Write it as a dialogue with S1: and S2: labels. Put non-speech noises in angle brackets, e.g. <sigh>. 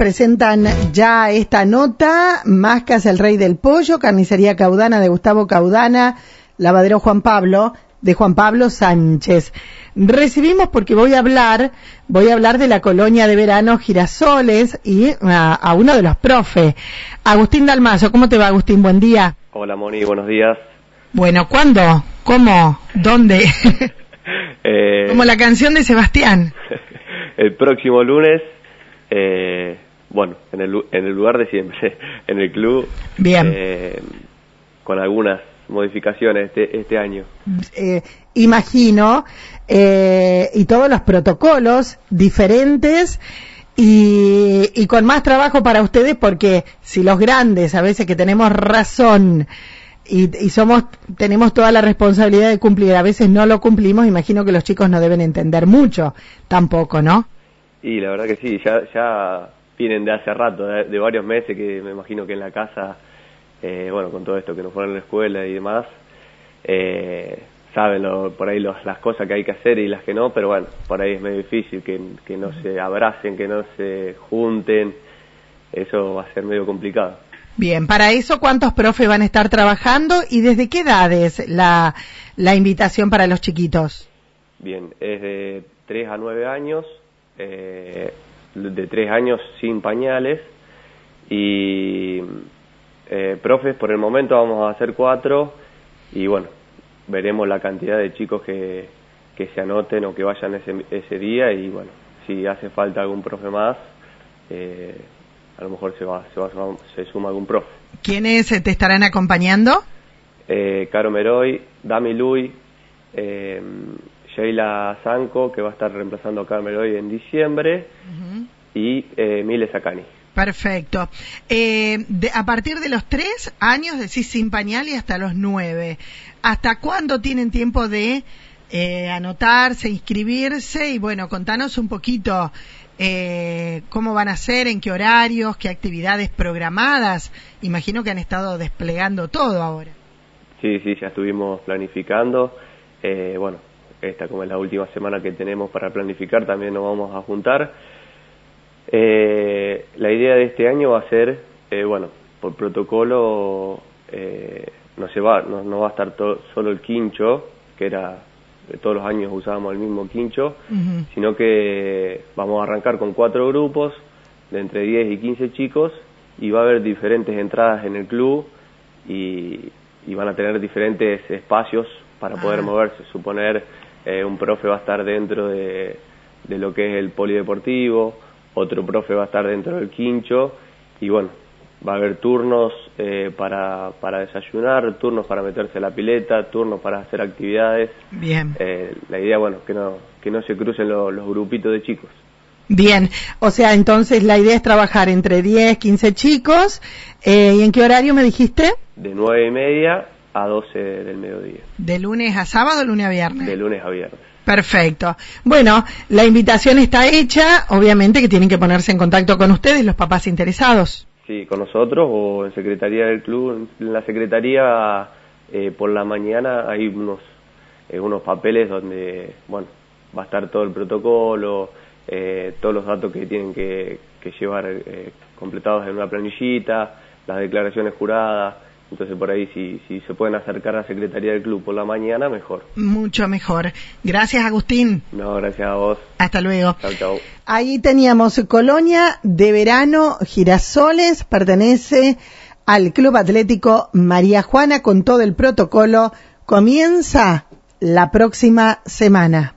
S1: presentan ya esta nota, Mascas el Rey del Pollo, Carnicería Caudana de Gustavo Caudana, Lavadero Juan Pablo de Juan Pablo Sánchez. Recibimos porque voy a hablar, voy a hablar de la colonia de verano Girasoles y a, uno de los profes, Agustín Dalmazo. ¿Cómo te va, Agustín? Buen día.
S2: Hola, Moni, buenos días.
S1: Bueno, ¿cuándo? ¿Cómo? ¿Dónde? eh... <laughs> Como la canción de Sebastián. <laughs>
S2: el próximo lunes, eh, bueno, en el, en el lugar de siempre, <laughs> en el club.
S1: Bien.
S2: Eh, con algunas modificaciones este, este año.
S1: Eh, imagino, eh, y todos los protocolos diferentes y, y, con más trabajo para ustedes porque si los grandes a veces que tenemos razón y, y, somos tenemos toda la responsabilidad de cumplir a veces no lo cumplimos imagino que los chicos no deben entender mucho tampoco no
S2: y la verdad que sí ya ya vienen de hace rato de varios meses que me imagino que en la casa eh, bueno, con todo esto que nos fueron a la escuela y demás, eh, saben por ahí las cosas que hay que hacer y las que no, pero bueno, por ahí es medio difícil que, que no se abracen, que no se junten, eso va a ser medio complicado.
S1: Bien, para eso, ¿cuántos profes van a estar trabajando y desde qué edades la, la invitación para los chiquitos?
S2: Bien, es de 3 a 9 años, eh, de 3 años sin pañales. Y eh, profes, por el momento vamos a hacer cuatro. Y bueno, veremos la cantidad de chicos que, que se anoten o que vayan ese, ese día. Y bueno, si hace falta algún profe más, eh, a lo mejor se, va, se, va, se suma algún profe.
S1: ¿Quiénes te estarán acompañando?
S2: Eh, Caro Meroy, Dami Lui, eh, Sheila Zanco, que va a estar reemplazando a Caro Meroy en diciembre, y eh, Mile Sacani.
S1: Perfecto. Eh, a partir de los tres años, decís sin pañal y hasta los nueve, ¿hasta cuándo tienen tiempo de eh, anotarse, inscribirse? Y bueno, contanos un poquito eh, cómo van a ser, en qué horarios, qué actividades programadas. Imagino que han estado desplegando todo ahora.
S2: Sí, sí, ya estuvimos planificando. Eh, bueno, esta como es la última semana que tenemos para planificar, también nos vamos a juntar eh, la idea de este año va a ser, eh, bueno, por protocolo eh, no se va, no, va a estar solo el quincho, que era todos los años usábamos el mismo quincho, sino que vamos a arrancar con cuatro grupos de entre 10 y 15 chicos y va a haber diferentes entradas en el club y, van a tener diferentes espacios para poder ah. moverse. Suponer eh, un profe va a estar dentro de, de lo que es el polideportivo, otro profe va a estar dentro del quincho y bueno, va a haber turnos eh, para, para desayunar, turnos para meterse a la pileta, turnos para hacer actividades.
S1: Bien.
S2: Eh, la idea, bueno, que no, que no se crucen los grupitos de chicos.
S1: Bien, o sea, entonces la idea es trabajar entre 10, 15 chicos. Eh, ¿Y en qué horario me dijiste?
S2: De 9 y media a 12 del mediodía.
S1: ¿De lunes a sábado o lunes a viernes?
S2: De lunes a viernes.
S1: Perfecto. Bueno, la invitación está hecha, obviamente que tienen que ponerse en contacto con ustedes, los papás interesados.
S2: Sí, con nosotros o en Secretaría del Club. En la Secretaría eh, por la mañana hay unos, eh, unos papeles donde, bueno, va a estar todo el protocolo, eh, todos los datos que tienen que, que llevar completados en una planillita, las declaraciones juradas entonces por ahí si, si se pueden acercar a la Secretaría del Club por la mañana, mejor.
S1: Mucho mejor. Gracias Agustín.
S2: No, gracias a vos.
S1: Hasta luego.
S2: Chao, chao.
S1: Ahí teníamos Colonia de Verano Girasoles, pertenece al Club Atlético María Juana con todo el protocolo. Comienza la próxima semana.